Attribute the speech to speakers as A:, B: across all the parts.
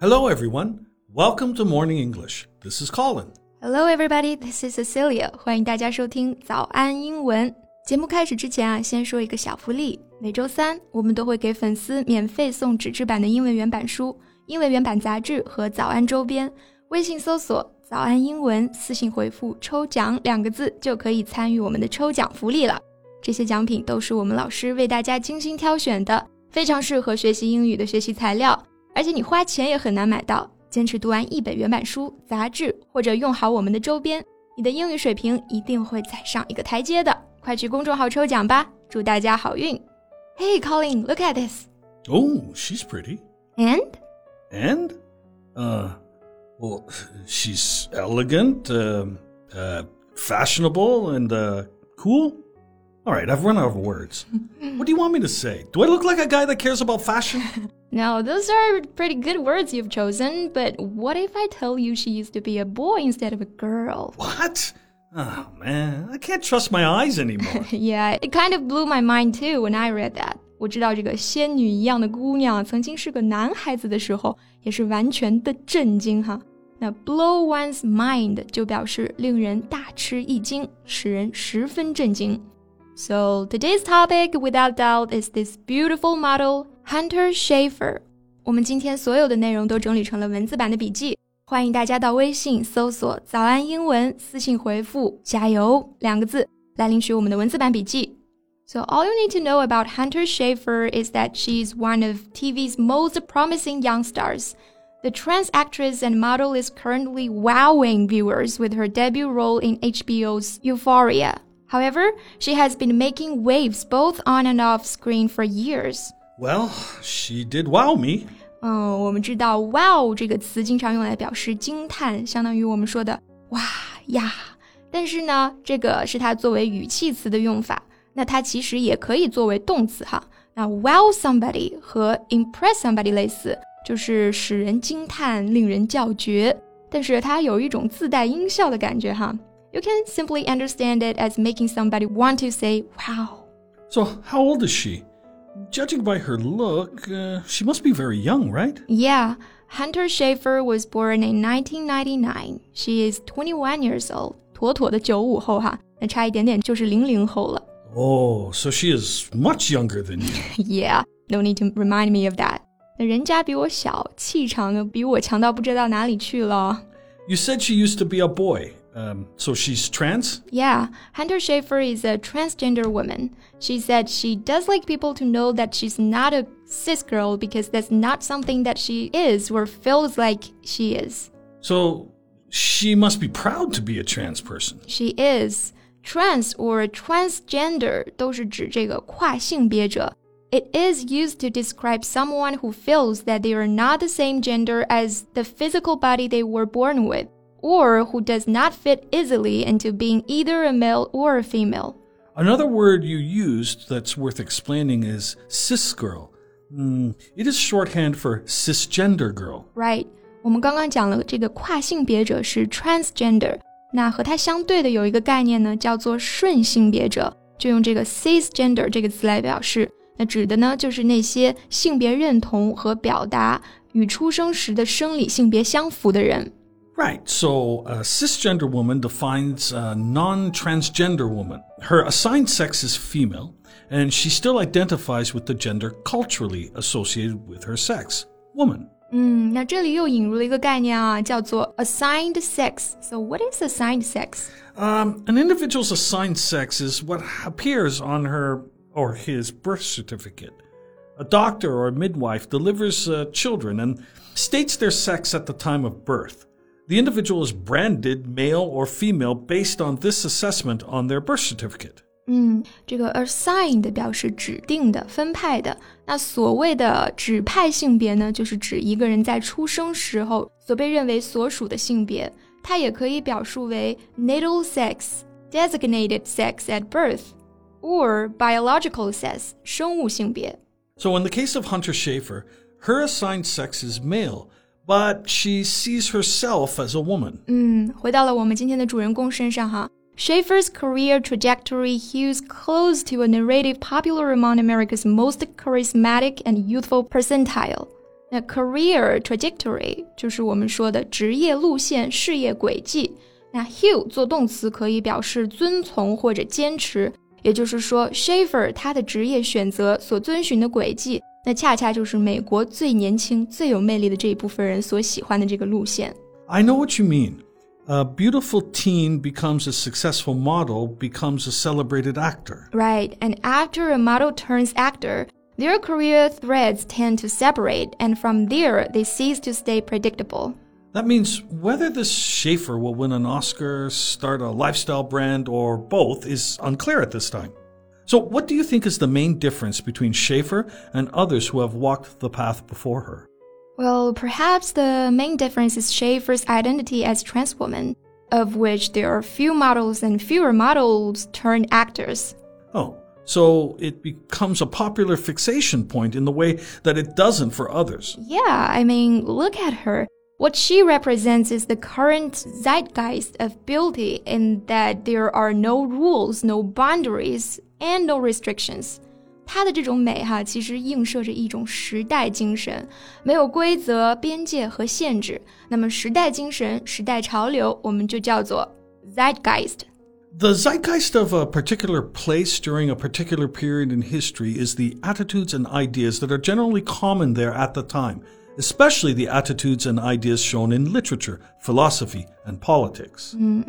A: Hello, everyone. Welcome to Morning English. This is Colin.
B: Hello, everybody. This is Cecilia. 欢迎大家收听早安英文。节目开始之前啊，先说一个小福利。每周三，我们都会给粉丝免费送纸质版的英文原版书、英文原版杂志和早安周边。微信搜索“早安英文”，私信回复“抽奖”两个字，就可以参与我们的抽奖福利了。这些奖品都是我们老师为大家精心挑选的，非常适合学习英语的学习材料， 而且你花钱也很难买到。坚持读完一本原版书、杂志，或者用好我们的周边，你的英语水平一定会再上一个台阶的。快去公众号抽奖吧，祝大家好运！Hey Colin, look at this.
A: Oh, she's pretty.
B: And?
A: And? Uh, well, she's elegant, uh, uh, fashionable, and uh, cool. All right, I've run out of words. what do you want me to say? Do I look like a guy that cares about fashion?
B: No, those are pretty good words you've chosen, but what if I tell you she used to be a boy instead of a girl?
A: What? Oh, man, I can't trust my eyes anymore.
B: yeah, it kind of blew my mind too when I read that. 我知道这个仙女一样的姑娘曾经是个男孩子的时候，也是完全的震惊哈。那 blow one's mind 就表示令人大吃一惊，使人十分震惊。 So today's topic, without doubt, is this beautiful model Hunter Schafer。我们今天所有的内容都整理成了文字版的笔记，欢迎大家到微信搜索“早安英文”，私信回复“加油”两个字来领取我们的文字版笔记。So all you need to know about Hunter Schafer is that she's one of TV's most promising young stars. The trans actress and model is currently wowing viewers with her debut role in HBO's Euphoria. However, she has been making waves both on and off screen for years.
A: Well, she did wow me.
B: 嗯，我们知道 “wow” 这个词经常用来表示惊叹，相当于我们说的“哇呀”。但是呢，这个是它作为语气词的用法，那它其实也可以作为动词哈。那 wow somebody 和 impress somebody 类似，就是使人惊叹、令人叫绝，但是它有一种自带音效的感觉哈。 you can simply understand it as making somebody want to say, wow.
A: So, how old is she? Judging by her look, uh, she must be very young, right?
B: Yeah. Hunter Schafer was born in 1999. She is 21 years old. 妥妥的九五后哈，那差一点点就是零零后了。
A: Oh, so she is much younger than you.
B: yeah, no need to remind me of that. 那人家比我小，气场呢比我强到不知道哪里去了。
A: You said she used to be a boy. Um, so she's trans?
B: Yeah, Hunter Schafer is a transgender woman. She said she does like people to know that she's not a cis girl because that's not something that she is or feels like she is.
A: So she must be proud to be a trans person.
B: She is. Trans or transgender It is used to describe someone who feels that they are not the same gender as the physical body they were born with or who does not fit easily into being either a male or a female.
A: Another word you used that's worth explaining is cis girl. Mm, it is shorthand for cisgender girl.
B: Right. 我们刚刚讲了这个跨性别者是 transgender，那和它相对的有一个概念呢，叫做顺性别者，就用这个 cisgender 这个词来表示。那指的呢，就是那些性别认同和表达与出生时的生理性别相符的人。
A: Right. So a cisgender woman defines a non transgender woman. Her assigned sex is female, and she still identifies with the gender culturally associated with her sex, woman.
B: 嗯，那这里又引入了一个概念啊，叫做 assigned sex. So what is assigned sex?
A: Um, an individual's assigned sex is what appears on her or his birth certificate. A doctor or a midwife delivers uh, children and states their sex at the time of birth. The individual is branded male or female based on this assessment on their birth certificate.
B: 嗯，这个 assigned 表示指定的、分派的。那所谓的指派性别呢，就是指一个人在出生时候所被认为所属的性别。它也可以表述为 natal sex, designated sex at birth, or biological sex, 生物性别。
A: So in the case of Hunter Schafer, her assigned sex is male but she sees herself as a woman.
B: 嗯，回到了我们今天的主人公身上哈。Schafer's career trajectory hews close to a narrative popular among America's most charismatic and youthful percentile. A career trajectory 就是我们说的职业路线、事业轨迹。那 hew 做动词可以表示遵从或者坚持，也就是说，Schafer 他的职业选择所遵循的轨迹那恰恰就是美国最年轻、最有魅力的这一部分人所喜欢的这个路线。
A: I know what you mean. A beautiful teen becomes a successful model, becomes a celebrated actor.
B: Right, and after a model turns actor, their career threads tend to separate, and from there, they cease to stay predictable.
A: That means whether this Schafer will win an Oscar, start a lifestyle brand, or both is unclear at this time. So, what do you think is the main difference between Schafer and others who have walked the path before her?
B: Well, perhaps the main difference is Schafer's identity as trans woman, of which there are few models and fewer models turned actors.
A: Oh, so it becomes a popular fixation point in the way that it doesn't for others.
B: Yeah, I mean, look at her. What she represents is the current zeitgeist of beauty in that there are no rules, no boundaries, and no restrictions. 她的这种美哈，其实映射着一种时代精神，没有规则、边界和限制。那么，时代精神、时代潮流，我们就叫做
A: zeitgeist。the zeitgeist of a particular place during a particular period in history is the attitudes and ideas that are generally common there at the time, especially the attitudes and ideas shown in literature, philosophy, and politics.
B: 嗯，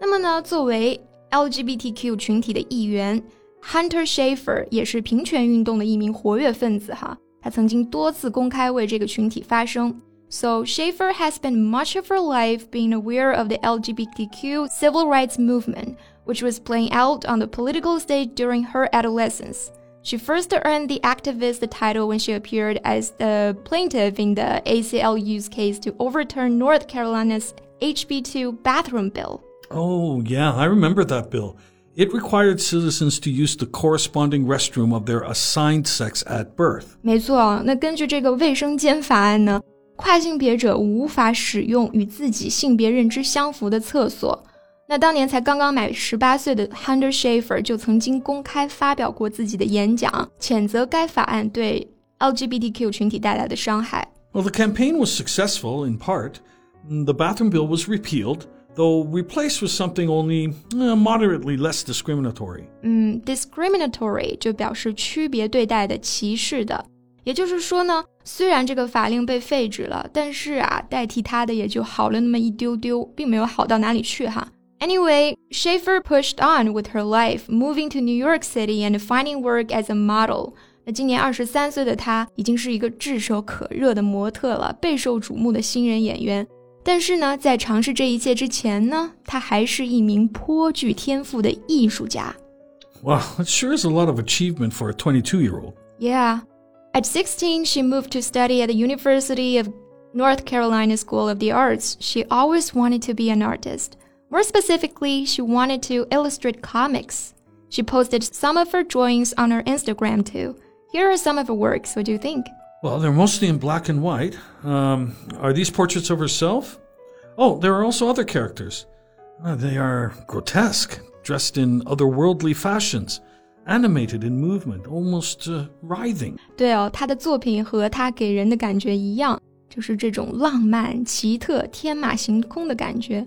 B: 那么呢，作为 LGBTQ 群体的一员，Hunter Schafer 也是平权运动的一名活跃分子哈。他曾经多次公开为这个群体发声。so Schaefer has spent much of her life being aware of the LGBTQ civil rights movement, which was playing out on the political stage during her adolescence. She first earned the activist title when she appeared as the plaintiff in the ACLU's case to overturn North Carolina's HB2 bathroom bill.
A: Oh, yeah, I remember that bill. It required citizens to use the corresponding restroom of their assigned sex at birth.
B: 没错，那根据这个卫生间法案呢，跨性别者无法使用与自己性别认知相符的厕所。 那当年才刚刚满十八岁的 Hunter Schafer 就曾经公开发表过自己的演讲，谴责该法案对 LGBTQ 群体带来的伤害。
A: Well, the campaign was successful in part. The bathroom bill was repealed, though replaced with something only uh, moderately less discriminatory.
B: 嗯，discriminatory 就表示区别对待的、歧视的。也就是说呢，虽然这个法令被废止了，但是啊，代替它的也就好了那么一丢丢，并没有好到哪里去哈。 Anyway, Schafer pushed on with her life, moving to New York City and finding work as a model. 那今年二十三岁的她已经是一个炙手可热的模特了，备受瞩目的新人演员。但是呢，在尝试这一切之前呢，她还是一名颇具天赋的艺术家。
A: Wow, that sure is a lot of achievement for a 22-year-old.
B: Yeah. At 16, she moved to study at the University of North Carolina School of the Arts. She always wanted to be an artist. More specifically, she wanted to illustrate comics. She posted some of her drawings on her Instagram too. Here are some of her works. What do you think?
A: Well, they're mostly in black and white. Um, are these portraits of herself? Oh, there are also other characters. Uh, they are grotesque, dressed in otherworldly fashions animated in movement, almost uh, writhing.
B: 对哦，他的作品和他给人的感觉一样，就是这种浪漫、奇特、天马行空的感觉